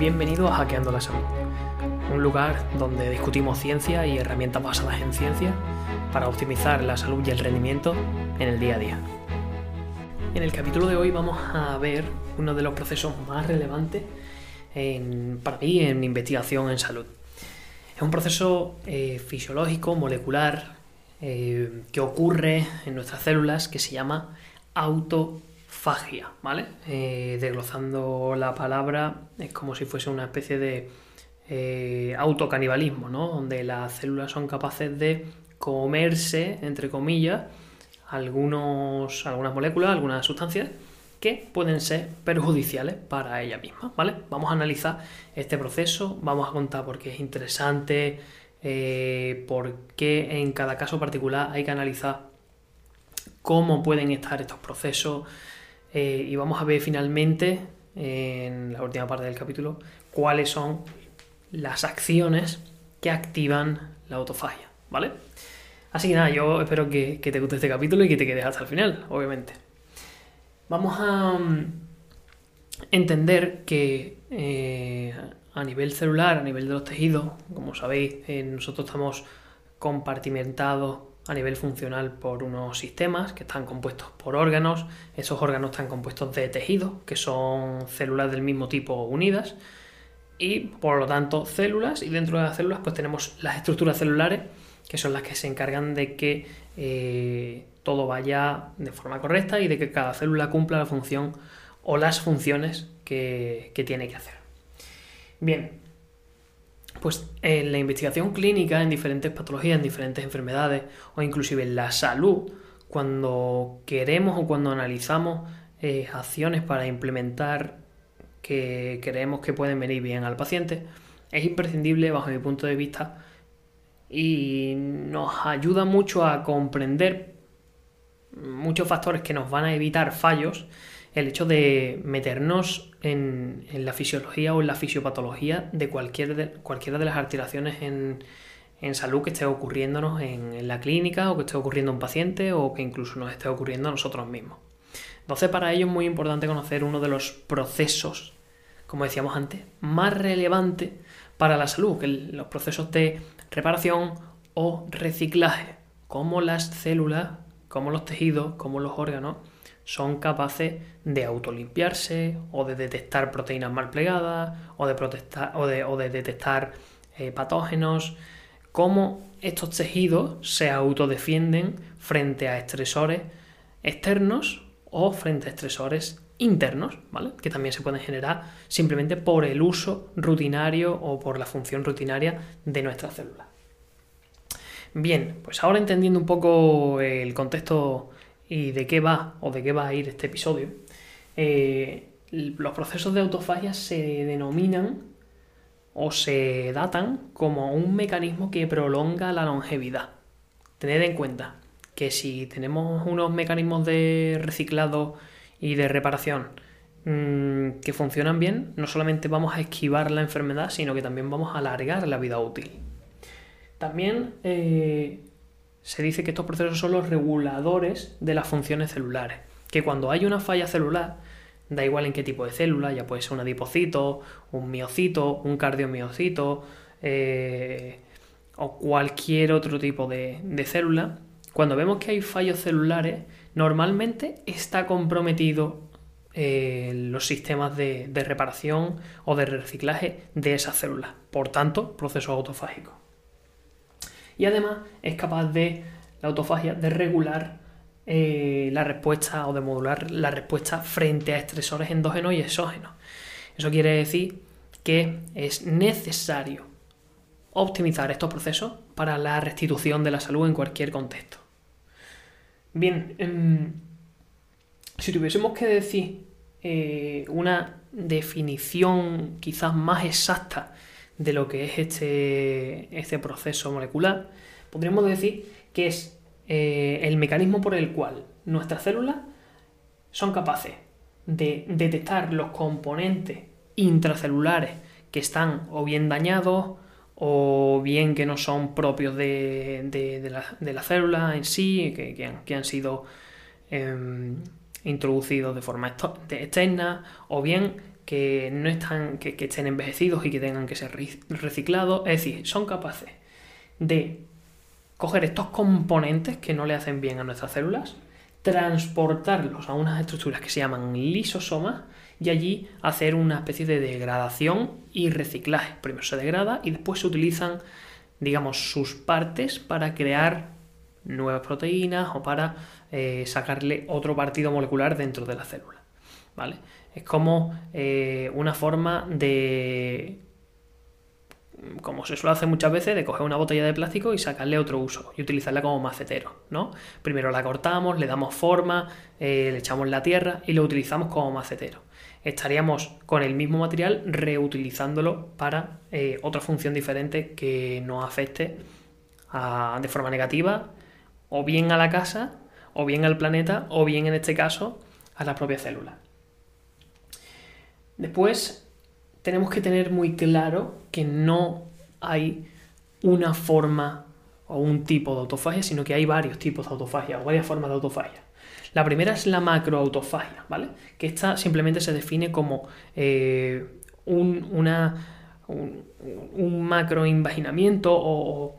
Bienvenido a Hackeando la Salud, un lugar donde discutimos ciencia y herramientas basadas en ciencia para optimizar la salud y el rendimiento en el día a día. En el capítulo de hoy vamos a ver uno de los procesos más relevantes para mí en investigación en salud. Es un proceso eh, fisiológico, molecular, eh, que ocurre en nuestras células que se llama autofagia, ¿vale? Eh, desglosando la palabra es como si fuese una especie de autocanibalismo, ¿no? Donde las células son capaces de comerse, entre comillas, algunos, algunas moléculas, algunas sustancias que pueden ser perjudiciales para ella misma, ¿vale? Vamos a analizar este proceso, vamos a contar por qué es interesante, eh, por qué en cada caso particular hay que analizar cómo pueden estar estos procesos eh, y vamos a ver finalmente en la última parte del capítulo cuáles son las acciones que activan la autofagia, ¿vale? Así que nada, yo espero que, te guste este capítulo y que te quedes hasta el final, obviamente. Vamos a mm, entender que eh, a nivel celular, a nivel de los tejidos, como sabéis, eh, nosotros estamos compartimentados a nivel funcional por unos sistemas que están compuestos por órganos. Esos órganos están compuestos de tejidos, que son células del mismo tipo unidas, y por lo tanto células, y dentro de las células pues tenemos las estructuras celulares que son las que se encargan de que eh, todo vaya de forma correcta y de que cada célula cumpla la función o las funciones que, tiene que hacer. Bien, pues en la investigación clínica, en diferentes patologías, en diferentes enfermedades o inclusive en la salud, cuando queremos o cuando analizamos eh, acciones para implementar que creemos que pueden venir bien al paciente, es imprescindible, bajo mi punto de vista, y nos ayuda mucho a comprender muchos factores que nos van a evitar fallos el hecho de meternos en, la fisiología o en la fisiopatología de, cualquier cualquiera de las alteraciones en, salud que esté ocurriéndonos en, en, la clínica o que esté ocurriendo un paciente o que incluso nos esté ocurriendo a nosotros mismos. Entonces para ello es muy importante conocer uno de los procesos, como decíamos antes, más relevantes para la salud, que los procesos de reparación o reciclaje, como las células, como los tejidos, como los órganos son capaces de autolimpiarse o de detectar proteínas mal plegadas o de, protestar, o de, detectar eh, patógenos, cómo estos tejidos se autodefienden frente a estresores externos o frente a estresores internos, ¿vale? Que también se pueden generar simplemente por el uso rutinario o por la función rutinaria de nuestras células. Bien, pues ahora entendiendo un poco el contexto y de qué va o de qué va a ir este episodio, eh, los procesos de autofagia se denominan o se datan como un mecanismo que prolonga la longevidad. Tened en cuenta que si tenemos unos mecanismos de reciclado y de reparación mm, que funcionan bien, no solamente vamos a esquivar la enfermedad, sino que también vamos a alargar la vida útil. También eh, se dice que estos procesos son los reguladores de las funciones celulares, que cuando hay una falla celular, da igual en qué tipo de célula, ya puede ser un adipocito, un miocito, un cardiomiocito eh, o cualquier otro tipo de célula, cuando vemos que hay fallos celulares, normalmente está comprometido eh, los sistemas de, reparación o de reciclaje de esas células. Por tanto, proceso autofágico. Y además es capaz de la autofagia de regular eh, la respuesta o de modular la respuesta frente a estresores endógenos y exógenos. Eso quiere decir que es necesario optimizar estos procesos para la restitución de la salud en cualquier contexto. Bien, em, si tuviésemos que decir eh, una definición quizás más exacta de lo que es este, este proceso molecular, podríamos decir que es eh, el mecanismo por el cual nuestras células son capaces de detectar los componentes intracelulares que están o bien dañados o bien que no son propios de, la, célula en sí, que, han, sido em, introducidos de forma externa, o bien que no están, que, estén envejecidos y que tengan que ser reciclados. Es decir, son capaces de coger estos componentes que no le hacen bien a nuestras células, transportarlos a unas estructuras que se llaman lisosomas y allí hacer una especie de degradación y reciclaje. Primero se degrada y después se utilizan, digamos, sus partes para crear nuevas proteínas o para eh, sacarle otro partido molecular dentro de la célula. ¿Vale? Es como eh, una forma de como se suele hacer muchas veces, de coger una botella de plástico y sacarle otro uso y utilizarla como macetero, ¿no? Primero la cortamos, le damos forma, eh, le echamos la tierra y lo utilizamos como macetero. Estaríamos con el mismo material reutilizándolo para eh, otra función diferente que no afecte de forma negativa o bien a la casa, o bien al planeta, o bien en este caso a la propia célula. Después tenemos que tener muy claro que no hay una forma o un tipo de autofagia, sino que hay varios tipos de autofagia o varias formas de autofagia. La primera es la macroautofagia, ¿vale? Que esta simplemente se define como eh, un, una, un, macroinvaginamiento o,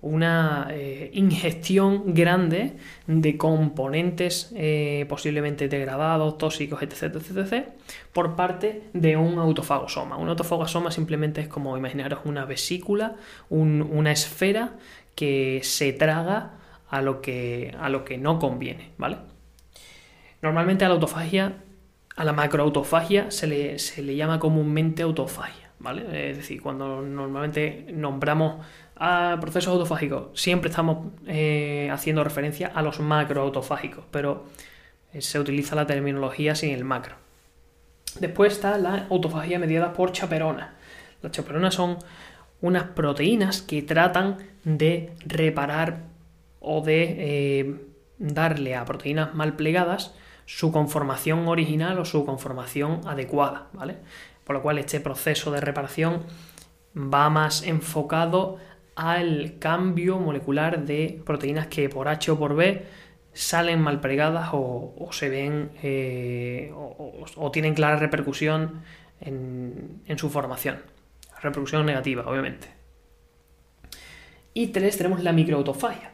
una eh, ingestión grande de componentes eh, posiblemente degradados, tóxicos, etc, etc, por parte de un autofagosoma. Un autofagosoma simplemente es como imaginaros una vesícula, una esfera que se traga a lo que, a lo que no conviene, ¿vale? Normalmente a la autofagia, a la macroautofagia se le, se le llama comúnmente autofagia, ¿vale? Es decir, cuando normalmente nombramos a procesos autofágicos, siempre estamos eh, haciendo referencia a los macroautofágicos, pero eh, se utiliza la terminología sin el macro. Después está la autofagia mediada por chaperonas. Las chaperonas son unas proteínas que tratan de reparar o de eh, darle a proteínas mal plegadas su conformación original o su conformación adecuada, ¿vale? Por lo cual este proceso de reparación va más enfocado al cambio molecular de proteínas que por H o por B salen mal pregadas o, se ven eh, o, tienen clara repercusión en, su formación. Repercusión negativa, obviamente. Y tres, tenemos la microautofagia,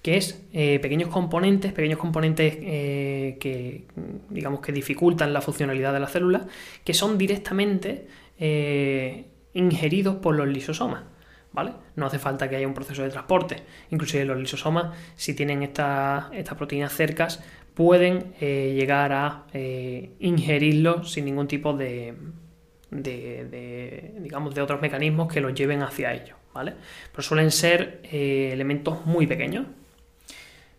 que es eh, pequeños componentes, pequeños componentes eh, que digamos que dificultan la funcionalidad de la célula, que son directamente ingeridos por los lisosomas. No hace falta que haya un proceso de transporte. Inclusive los lisosomas, si tienen estas proteínas cercas, pueden eh, llegar a eh, ingerirlo sin ningún tipo de, digamos, de otros mecanismos que los lleven hacia ellos, ¿vale? Pero suelen ser eh, elementos muy pequeños.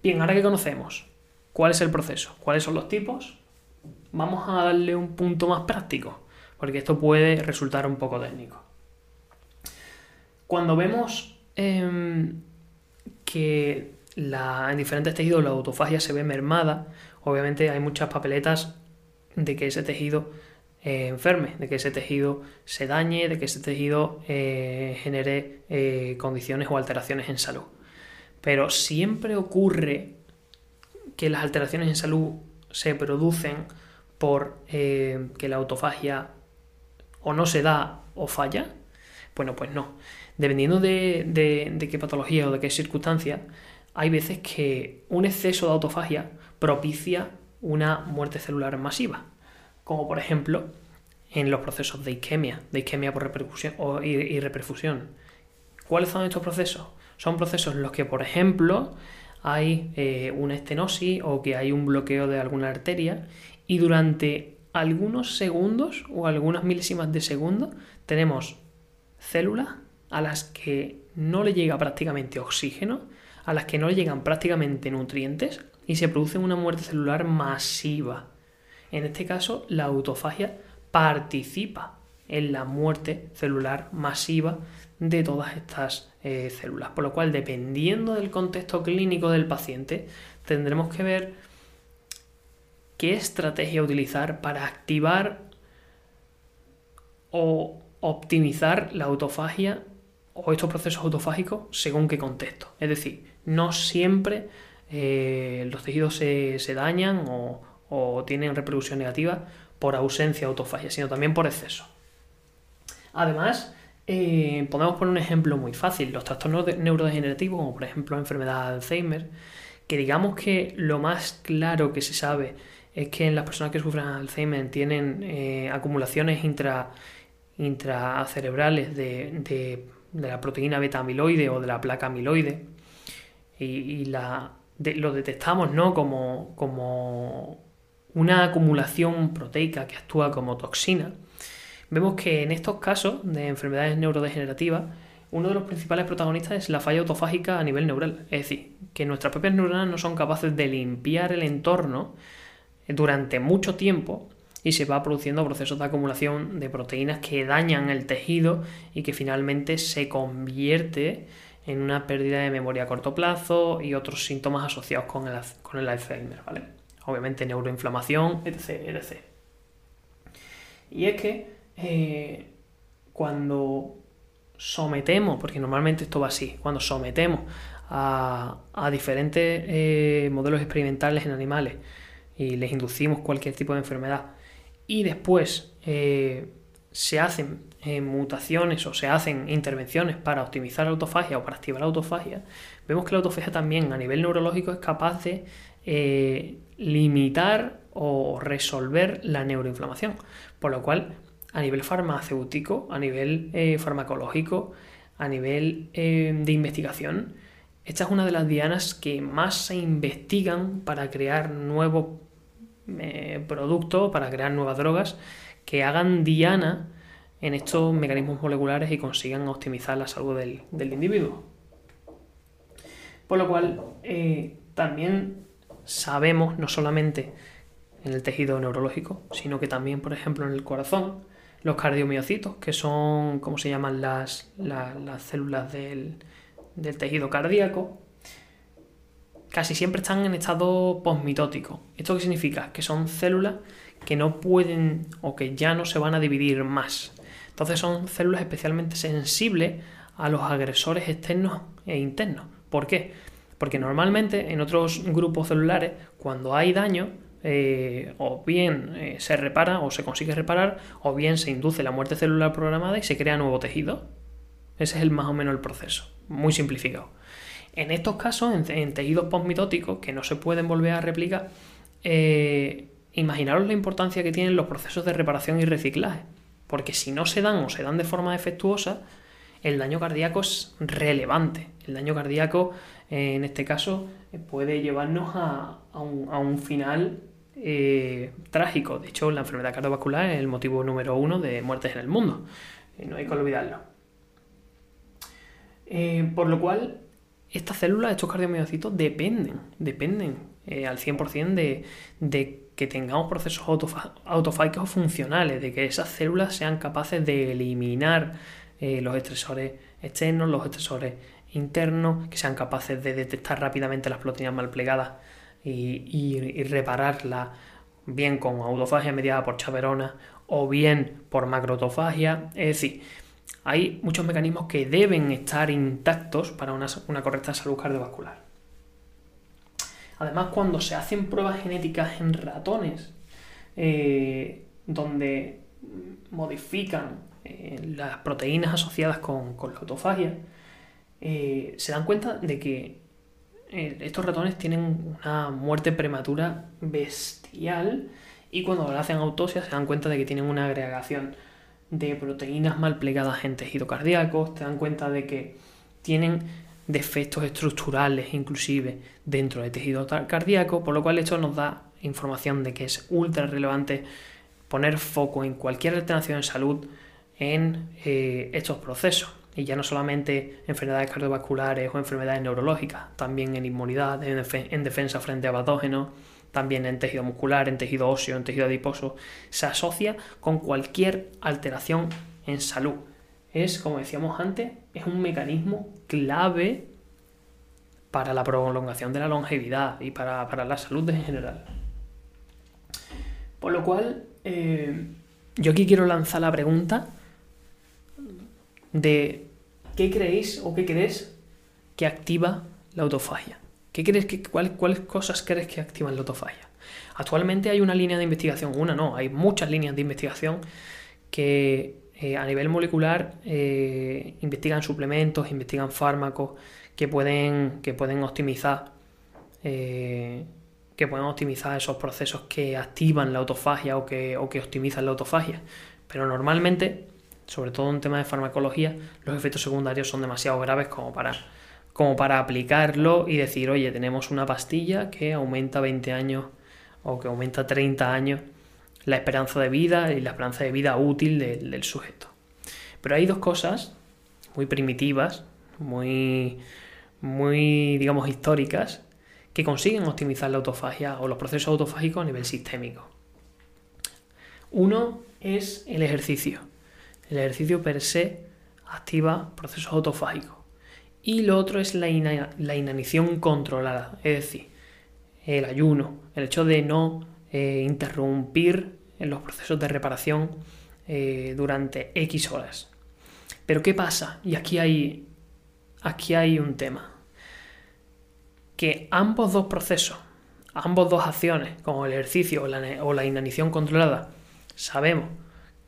Bien, ahora que conocemos cuál es el proceso, cuáles son los tipos, vamos a darle un punto más práctico, porque esto puede resultar un poco técnico. Cuando vemos em, que en diferentes tejidos la autofagia se ve mermada, obviamente hay muchas papeletas de que ese tejido eh, enferme, de que ese tejido se dañe, de que ese tejido eh, genere eh, condiciones o alteraciones en salud. Pero siempre ocurre que las alteraciones en salud se producen por que la autofagia o no se da o falla. Bueno, pues no dependiendo de, qué patología o de qué circunstancia, hay veces que un exceso de autofagia propicia una muerte celular masiva, como por ejemplo en los procesos de isquemia, de isquemia por repercusión o, y, reperfusión. ¿Cuáles son estos procesos? Son procesos en los que, por ejemplo, hay eh, una estenosis o que hay un bloqueo de alguna arteria y durante algunos segundos o algunas milésimas de segundo tenemos células a las que no le llega prácticamente oxígeno, a las que no le llegan prácticamente nutrientes y se produce una muerte celular masiva. En este caso, la autofagia participa en la muerte celular masiva de todas estas eh, células. Por lo cual, dependiendo del contexto clínico del paciente, tendremos que ver qué estrategia utilizar para activar o optimizar la autofagia o estos procesos autofágicos según qué contexto. Es decir, no siempre eh, los tejidos se, dañan o, tienen reproducción negativa por ausencia de autofagia, sino también por exceso. Además, eh, podemos poner un ejemplo muy fácil, los trastornos neurodegenerativos, como por ejemplo la enfermedad de Alzheimer, que digamos que lo más claro que se sabe es que en las personas que sufren Alzheimer tienen eh, acumulaciones intra, intracerebrales de, la proteína beta amiloide o de la placa amiloide y, la, lo detectamos ¿no? como, como una acumulación proteica que actúa como toxina, vemos que en estos casos de enfermedades neurodegenerativas, uno de los principales protagonistas es la falla autofágica a nivel neural. Es decir, que nuestras propias neuronas no son capaces de limpiar el entorno durante mucho tiempo y se va produciendo procesos de acumulación de proteínas que dañan el tejido y que finalmente se convierte en una pérdida de memoria a corto plazo y otros síntomas asociados con el, con el Alzheimer, ¿vale? Obviamente neuroinflamación, etc, etc. Y es que eh, cuando sometemos, porque normalmente esto va así, cuando sometemos a, diferentes eh, modelos experimentales en animales y les inducimos cualquier tipo de enfermedad y después eh, se hacen mutaciones o se hacen intervenciones para optimizar la autofagia o para activar la autofagia, vemos que la autofagia también a nivel neurológico es capaz de limitar o resolver la neuroinflamación, por lo cual a nivel farmacéutico, a nivel eh, farmacológico, a nivel eh, de investigación, esta es una de las dianas que más se investigan para crear nuevos eh, productos, para crear nuevas drogas que hagan diana en estos mecanismos moleculares y consigan optimizar la salud del, del individuo. Por lo cual, también sabemos, no solamente en el tejido neurológico, sino que también, por ejemplo, en el corazón, los cardiomiocitos, que son, ¿cómo se llaman las, las, células del, tejido cardíaco? Casi siempre están en estado posmitótico. ¿Esto qué significa? Que son células que no pueden o que ya no se van a dividir más. Entonces son células especialmente sensibles a los agresores externos e internos. ¿Por qué? Porque normalmente en otros grupos celulares, cuando hay daño, eh, o bien eh, se repara o se consigue reparar, o bien se induce la muerte celular programada y se crea nuevo tejido. Ese es el más o menos el proceso, muy simplificado. En estos casos, en, tejidos postmitóticos que no se pueden volver a replicar, eh, imaginaros la importancia que tienen los procesos de reparación y reciclaje. Porque si no se dan o se dan de forma defectuosa, el daño cardíaco es relevante. El daño cardíaco, en este caso, puede llevarnos a, un, a un, final eh, trágico. De hecho, la enfermedad cardiovascular es el motivo número uno de muertes en el mundo. No hay que olvidarlo. Eh, por lo cual, estas células, estos cardiomiocitos, dependen, dependen eh, al 100% de, de, que tengamos procesos autofágicos funcionales, de que esas células sean capaces de eliminar los estresores externos, los estresores internos, que sean capaces de detectar rápidamente las proteínas mal plegadas y, repararla bien con autofagia mediada por chaperona o bien por macroautofagia. Es decir, hay muchos mecanismos que deben estar intactos para una, correcta salud cardiovascular. Además, cuando se hacen pruebas genéticas en ratones, eh, donde modifican eh, las proteínas asociadas con, la autofagia, eh, se dan cuenta de que estos ratones tienen una muerte prematura bestial y cuando le hacen autopsia se dan cuenta de que tienen una agregación de proteínas mal plegadas en tejido cardíaco, se dan cuenta de que tienen defectos estructurales inclusive dentro del tejido cardíaco, por lo cual esto nos da información de que es ultra relevante poner foco en cualquier alteración en salud en eh, estos procesos. Y ya no solamente enfermedades cardiovasculares o enfermedades neurológicas, también en inmunidad, en, defensa frente a patógenos, también en tejido muscular, en tejido óseo, en tejido adiposo, se asocia con cualquier alteración en salud. Es, como decíamos antes, es un mecanismo clave para la prolongación de la longevidad y para, la salud en general. Por lo cual, eh, yo aquí quiero lanzar la pregunta de qué creéis o qué crees que activa la autofagia. ¿Qué crees que, cuáles cosas crees que activan la autofagia? Actualmente hay una línea de investigación, una no, hay muchas líneas de investigación que eh, a nivel molecular eh, investigan suplementos, investigan fármacos que pueden, que pueden optimizar eh, que pueden optimizar esos procesos que activan la autofagia o que, o que optimizan la autofagia. Pero normalmente, sobre todo en temas de farmacología, los efectos secundarios son demasiado graves como para, como para aplicarlo y decir, oye, tenemos una pastilla que aumenta 20 años o que aumenta 30 años la esperanza de vida y la esperanza de vida útil del sujeto. Pero hay dos cosas muy primitivas, muy, muy, digamos, históricas, que consiguen optimizar la autofagia o los procesos autofágicos a nivel sistémico. Uno es el ejercicio. El ejercicio per se activa procesos autofágicos. Y lo otro es la, inanición controlada, es decir, el ayuno, el hecho de no eh, interrumpir los procesos de reparación eh, durante X horas. Pero ¿qué pasa? Y aquí hay, aquí hay un tema que ambos dos procesos, ambos dos acciones, como el ejercicio o la, inanición controlada, sabemos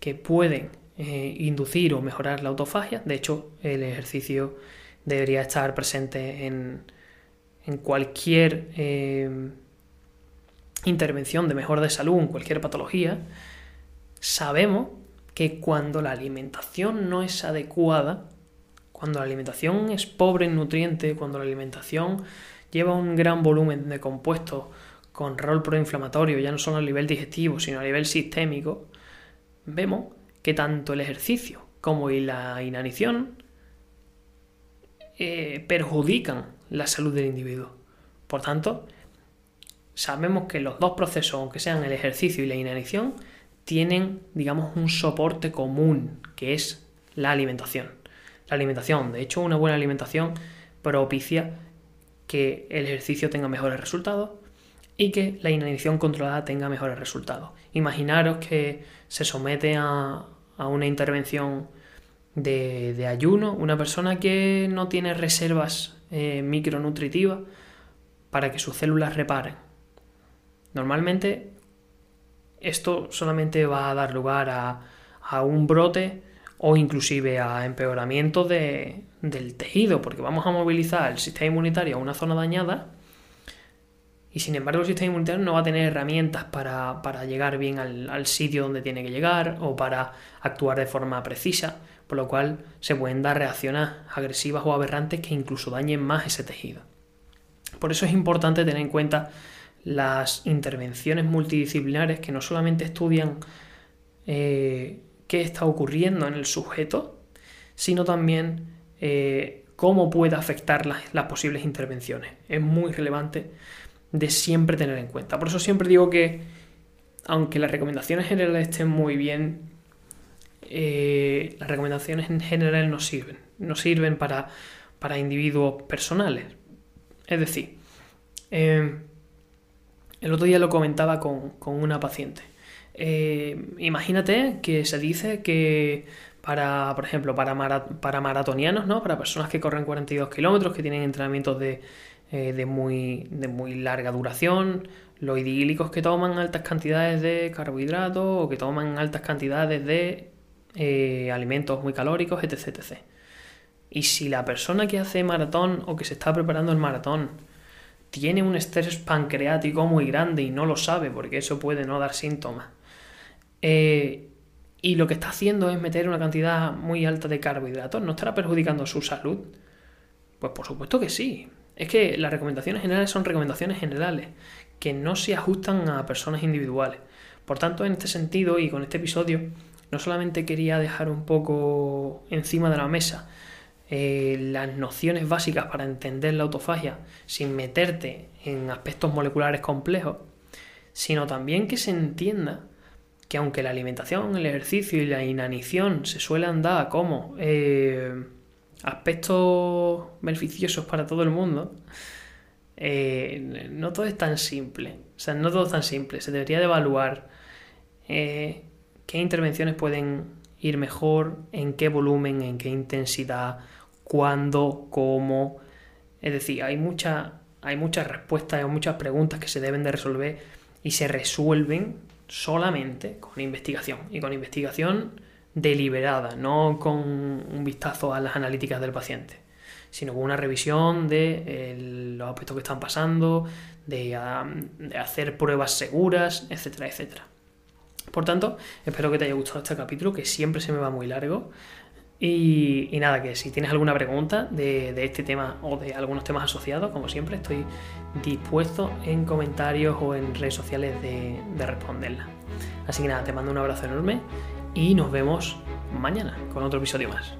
que pueden eh, inducir o mejorar la autofagia. De hecho, el ejercicio debería estar presente en, cualquier eh, intervención de mejora de salud, en cualquier patología. Sabemos que cuando la alimentación no es adecuada, cuando la alimentación es pobre en nutrientes, cuando la alimentación lleva un gran volumen de compuestos con rol proinflamatorio, ya no solo a nivel digestivo, sino a nivel sistémico, vemos que tanto el ejercicio como la inanición eh, perjudican la salud del individuo. Por tanto, sabemos que los dos procesos, aunque sean el ejercicio y la inanición, tienen, digamos, un soporte común, que es la alimentación. La alimentación, de hecho, una buena alimentación propicia que el ejercicio tenga mejores resultados y que la inanición controlada tenga mejores resultados. Imaginaros que se somete a, una intervención de, ayuno una persona que no tiene reservas eh, micronutritivas para que sus células reparen. Normalmente esto solamente va a dar lugar a, a un brote o inclusive a empeoramiento de, del tejido, porque vamos a movilizar el sistema inmunitario a una zona dañada y sin embargo el sistema inmunitario no va a tener herramientas para, llegar bien al, sitio donde tiene que llegar o para actuar de forma precisa, por lo cual se pueden dar reacciones agresivas o aberrantes que incluso dañen más ese tejido. Por eso es importante tener en cuenta las intervenciones multidisciplinares que no solamente estudian eh, qué está ocurriendo en el sujeto, sino también eh, cómo puede afectar las, posibles intervenciones. Es muy relevante de siempre tener en cuenta. Por eso siempre digo que, aunque las recomendaciones generales estén muy bien, eh, las recomendaciones en general no sirven. No sirven para, para individuos personales. Es decir, eh, el otro día lo comentaba con una paciente. Eh, imagínate que se dice que para, por ejemplo, para, para maratonianos, ¿no? Para personas que corren 42 kilómetros, que tienen entrenamientos de, eh, de, muy, de muy larga duración, los idílicos que toman altas cantidades de carbohidratos o que toman altas cantidades de eh, alimentos muy calóricos, etc, etc. Y si la persona que hace maratón o que se está preparando el maratón tiene un estrés pancreático muy grande y no lo sabe porque eso puede no dar síntomas, eh, y lo que está haciendo es meter una cantidad muy alta de carbohidratos, ¿no estará perjudicando su salud? Pues por supuesto que sí. Es que las recomendaciones generales son recomendaciones generales, que no se ajustan a personas individuales. Por tanto, en este sentido y con este episodio, no solamente quería dejar un poco encima de la mesa eh, las nociones básicas para entender la autofagia sin meterte en aspectos moleculares complejos, sino también que se entienda que aunque la alimentación, el ejercicio y la inanición se suelen dar como eh, aspectos beneficiosos para todo el mundo, eh, no todo es tan simple. O sea, no todo es tan simple. Se debería de evaluar qué intervenciones pueden ir mejor, en qué volumen, en qué intensidad, cuándo, cómo. Es decir, hay, mucha, hay muchas respuestas, hay muchas preguntas que se deben de resolver y se resuelven solamente con investigación y con investigación deliberada, no con un vistazo a las analíticas del paciente, sino con una revisión de eh, los aspectos que están pasando, de, de hacer pruebas seguras, etcétera, etcétera. Por tanto, espero que te haya gustado este capítulo, que siempre se me va muy largo. Y, nada, que si tienes alguna pregunta de, este tema o de algunos temas asociados, como siempre, estoy dispuesto en comentarios o en redes sociales de, de responderla. Así que nada, te mando un abrazo enorme y nos vemos mañana con otro episodio más.